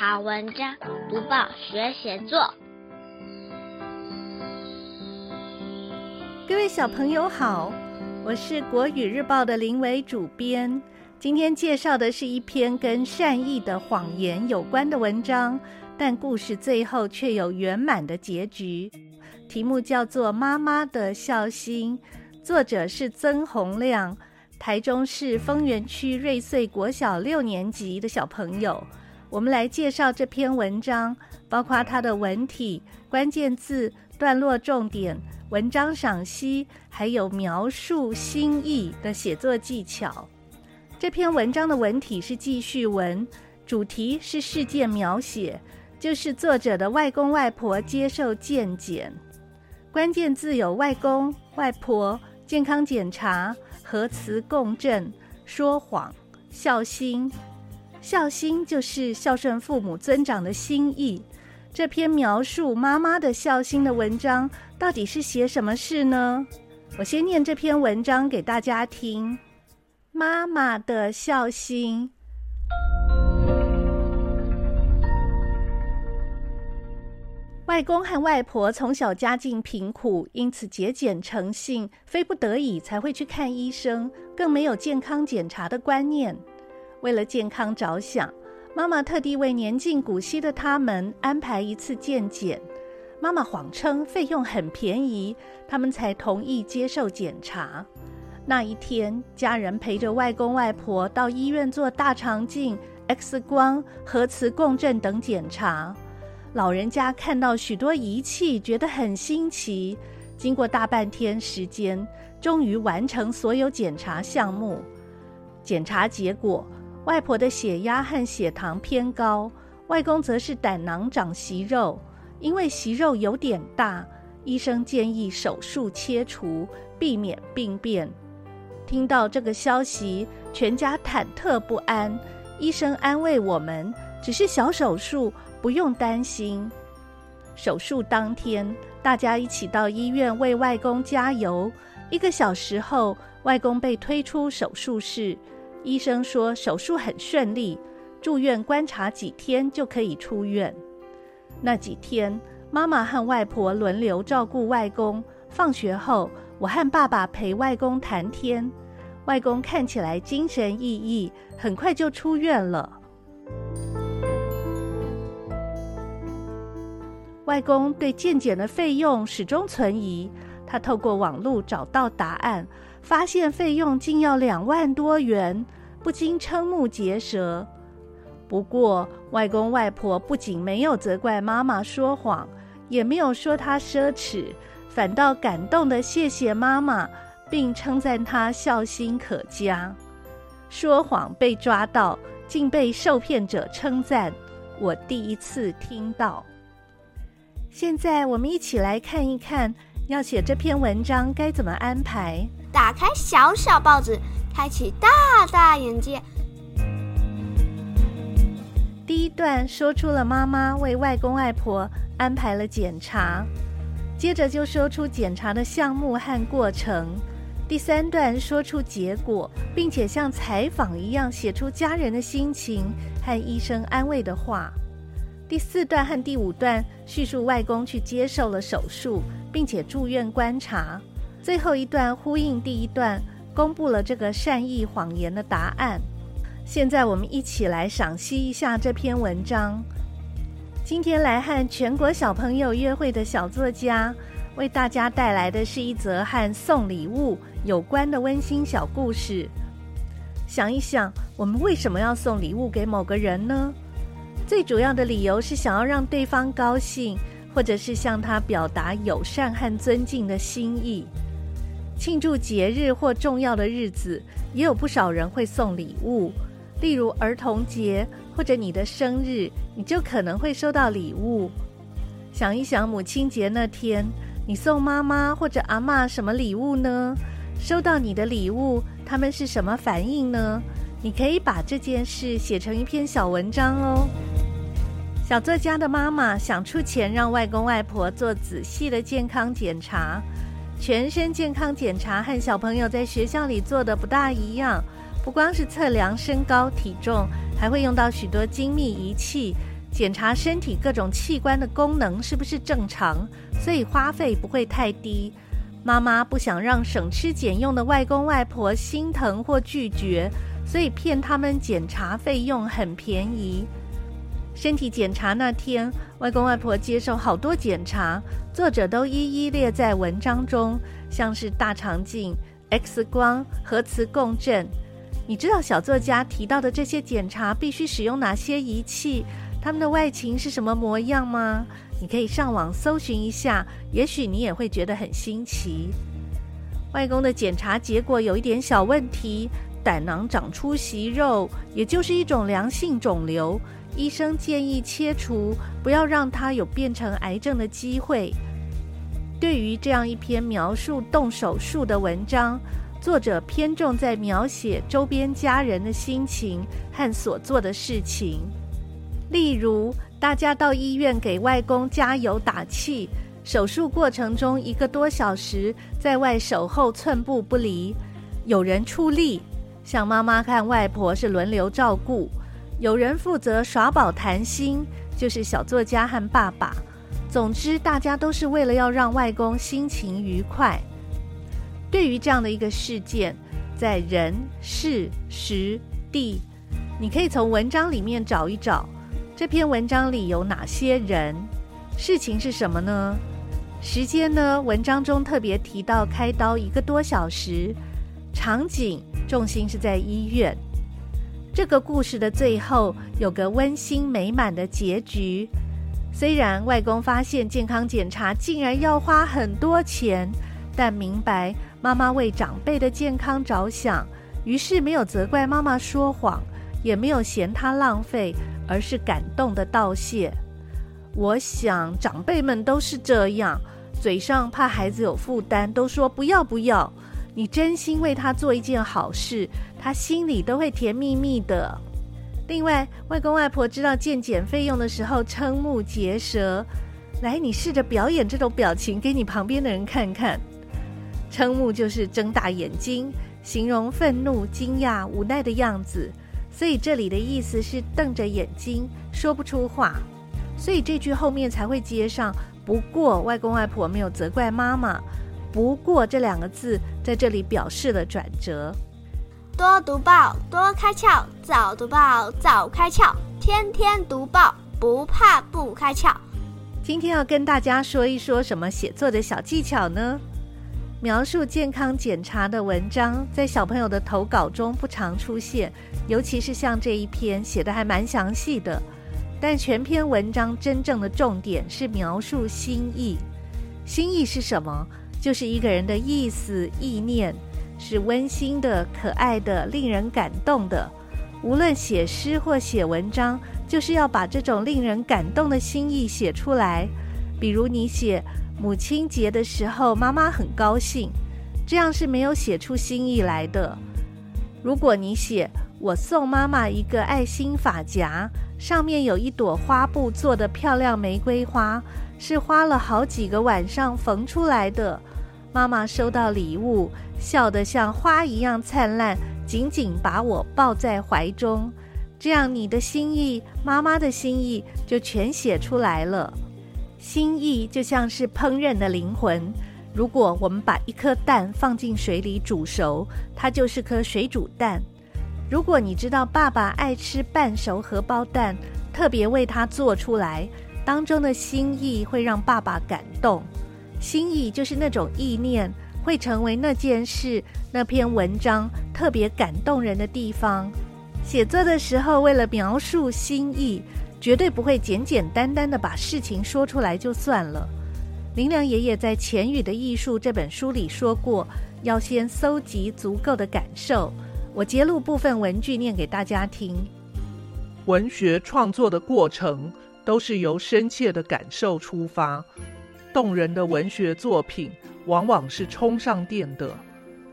好文章，读报学写作。各位小朋友好，我是国语日报的林伟主编。今天介绍的是一篇跟善意的谎言有关的文章，但故事最后却有圆满的结局。题目叫做《妈妈的孝心》，作者是曾洪亮，台中市丰原区瑞穗国小六年级的小朋友。我们来介绍这篇文章，包括它的文体、关键字、段落重点、文章赏析，还有描述心意的写作技巧。这篇文章的文体是记叙文，主题是事件描写，就是作者的外公外婆接受健检。关键字有外公、外婆、健康检查、核磁共振、说谎、孝心。孝心就是孝顺父母、尊长的心意。这篇描述妈妈的孝心的文章，到底是写什么事呢？我先念这篇文章给大家听。妈妈的孝心。外公和外婆从小家境贫苦，因此节俭诚信，非不得已才会去看医生，更没有健康检查的观念。为了健康着想，妈妈特地为年近古稀的他们安排一次健检。妈妈谎称费用很便宜，他们才同意接受检查。那一天，家人陪着外公外婆到医院做大肠镜、X 光、核磁共振等检查。老人家看到许多仪器，觉得很新奇。经过大半天时间，终于完成所有检查项目。检查结果。外婆的血压和血糖偏高，外公则是胆囊长息肉，因为息肉有点大，医生建议手术切除，避免病变。听到这个消息，全家忐忑不安。医生安慰我们，只是小手术，不用担心。手术当天，大家一起到医院为外公加油。一个小时后，外公被推出手术室。医生说手术很顺利，住院观察几天就可以出院。那几天，妈妈和外婆轮流照顾外公。放学后，我和爸爸陪外公谈天。外公看起来精神奕奕，很快就出院了。外公对健检的费用始终存疑，他透过网络找到答案。发现费用竟要两万多元，不禁瞠目结舌。不过，外公外婆不仅没有责怪妈妈说谎，也没有说她奢侈，反倒感动地谢谢妈妈，并称赞她孝心可嘉。说谎被抓到，竟被受骗者称赞，我第一次听到。现在，我们一起来看一看，要写这篇文章该怎么安排。打开小小报纸，开启大大眼界。第一段说出了妈妈为外公外婆安排了检查，接着就说出检查的项目和过程。第三段说出结果，并且像采访一样写出家人的心情和医生安慰的话。第四段和第五段叙述外公去接受了手术，并且住院观察。最后一段呼应第一段，公布了这个善意谎言的答案。现在我们一起来赏析一下这篇文章。今天来和全国小朋友约会的小作家，为大家带来的是一则和送礼物有关的温馨小故事。想一想，我们为什么要送礼物给某个人呢？最主要的理由是想要让对方高兴，或者是向他表达友善和尊敬的心意。庆祝节日或重要的日子，也有不少人会送礼物，例如儿童节或者你的生日，你就可能会收到礼物。想一想，母亲节那天，你送妈妈或者阿嬷什么礼物呢？收到你的礼物，他们是什么反应呢？你可以把这件事写成一篇小文章哦。小作家的妈妈想出钱让外公外婆做仔细的健康检查。全身健康检查和小朋友在学校里做的不大一样，不光是测量身高体重，还会用到许多精密仪器，检查身体各种器官的功能是不是正常，所以花费不会太低。妈妈不想让省吃俭用的外公外婆心疼或拒绝，所以骗他们检查费用很便宜。身体检查那天，外公外婆接受好多检查，作者都一一列在文章中，像是大肠镜、X 光、核磁共振。你知道小作家提到的这些检查必须使用哪些仪器？他们的外形是什么模样吗？你可以上网搜寻一下，也许你也会觉得很新奇。外公的检查结果有一点小问题，胆囊长出息肉，也就是一种良性肿瘤。医生建议切除，不要让他有变成癌症的机会。对于这样一篇描述动手术的文章，作者偏重在描写周边家人的心情和所做的事情，例如大家到医院给外公加油打气，手术过程中一个多小时在外守候寸步不离，有人出力，像妈妈和外婆是轮流照顾，有人负责耍宝谈心，就是小作家和爸爸。总之，大家都是为了要让外公心情愉快。对于这样的一个事件，在人、事、时、地，你可以从文章里面找一找，这篇文章里有哪些人，事情是什么呢？时间呢？文章中特别提到开刀一个多小时，场景重心是在医院。这个故事的最后有个温馨美满的结局，虽然外公发现健康检查竟然要花很多钱，但明白。妈妈为长辈的健康着想，于是没有责怪妈妈说谎，也没有嫌她浪费，而是感动的道谢。我想长辈们都是这样，嘴上怕孩子有负担，都说不要不要。你真心为他做一件好事，他心里都会甜蜜蜜的。另外，外公外婆知道健检费用的时候，瞠目结舌。来，你试着表演这种表情给你旁边的人看看。瞠目就是睁大眼睛，形容愤怒、惊讶、无奈的样子，所以这里的意思是瞪着眼睛说不出话，所以这句后面才会接上。不过外公外婆没有责怪妈妈，不过这两个字在这里表示了转折。多读报，多开窍；早读报，早开窍；天天读报，不怕不开窍。今天要跟大家说一说什么写作的小技巧呢？描述健康检查的文章，在小朋友的投稿中不常出现，尤其是像这一篇写的还蛮详细的。但全篇文章真正的重点是描述心意。心意是什么？就是一个人的意思、意念，是温馨的、可爱的、令人感动的。无论写诗或写文章，就是要把这种令人感动的心意写出来。比如你写。母亲节的时候，妈妈很高兴，这样是没有写出心意来的。如果你写“我送妈妈一个爱心发夹，上面有一朵花布做的漂亮玫瑰花，是花了好几个晚上缝出来的。妈妈收到礼物，笑得像花一样灿烂，紧紧把我抱在怀中。这样你的心意，妈妈的心意就全写出来了。心意就像是烹饪的灵魂。如果我们把一颗蛋放进水里煮熟，它就是颗水煮蛋。如果你知道爸爸爱吃半熟荷包蛋，特别为他做出来，当中的心意会让爸爸感动。心意就是那种意念，会成为那件事、那篇文章特别感动人的地方。写作的时候，为了描述心意。绝对不会简简单单的把事情说出来就算了。林良爷爷在《浅语的艺术》这本书里说过，要先搜集足够的感受。我截录部分文句念给大家听：文学创作的过程都是由深切的感受出发，动人的文学作品往往是充上电的。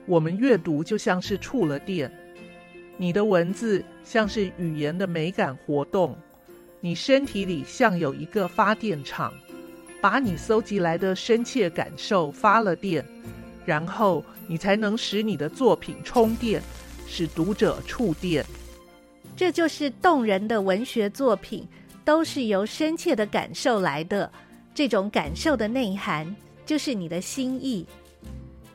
我们阅读就像是触了电，你的文字像是语言的美感活动。你身体里像有一个发电厂，把你搜集来的深切感受发了电，然后你才能使你的作品充电，使读者触电。这就是动人的文学作品，都是由深切的感受来的。这种感受的内涵，就是你的心意。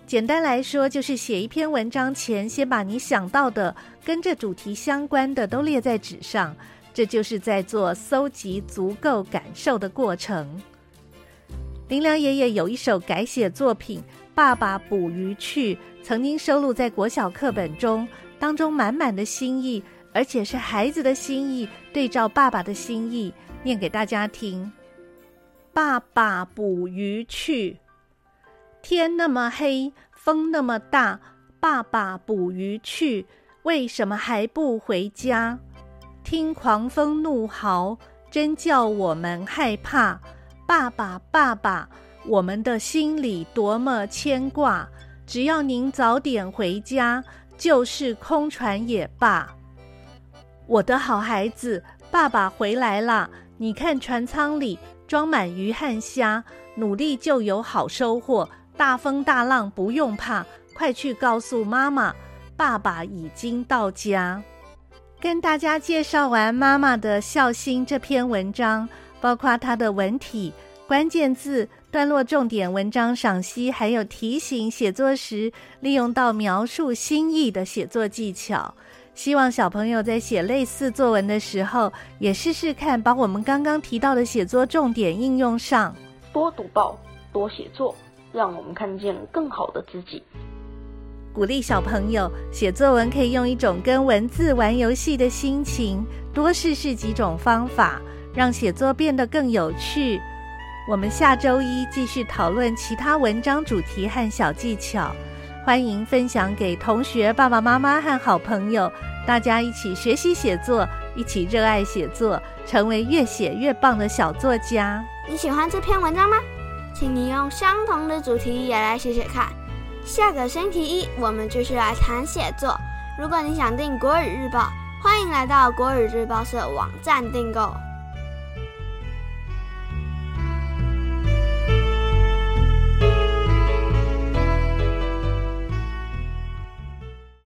简单来说，就是写一篇文章前，先把你想到的跟这主题相关的都列在纸上，这就是在做搜集足够感受的过程。林良爷爷有一首改写作品《爸爸捕鱼去》，曾经收录在国小课本中，当中满满的心意，而且是孩子的心意，对照爸爸的心意，念给大家听。爸爸捕鱼去，天那么黑，风那么大。爸爸捕鱼去，为什么还不回家？听狂风怒号，真叫我们害怕。爸爸，爸爸，我们的心里多么牵挂。只要您早点回家，就是空船也罢。我的好孩子，爸爸回来了，你看船舱里。装满鱼和虾，努力就有好收获。大风大浪不用怕，快去告诉妈妈，爸爸已经到家。跟大家介绍完妈妈的孝心这篇文章，包括它的文体、关键字、段落重点、文章赏析，还有提醒写作时利用到描述心意的写作技巧。希望小朋友在写类似作文的时候，也试试看把我们刚刚提到的写作重点应用上。多读报，多写作，让我们看见更好的自己。鼓励小朋友写作文，可以用一种跟文字玩游戏的心情，多试试几种方法，让写作变得更有趣。我们下周一继续讨论其他文章主题和小技巧。欢迎分享给同学、爸爸妈妈和好朋友，大家一起学习写作，一起热爱写作，成为越写越棒的小作家。你喜欢这篇文章吗？请你用相同的主题也来写写看。下个星期一我们继续来谈写作。如果你想订国语日报，欢迎来到国语日报社网站订购。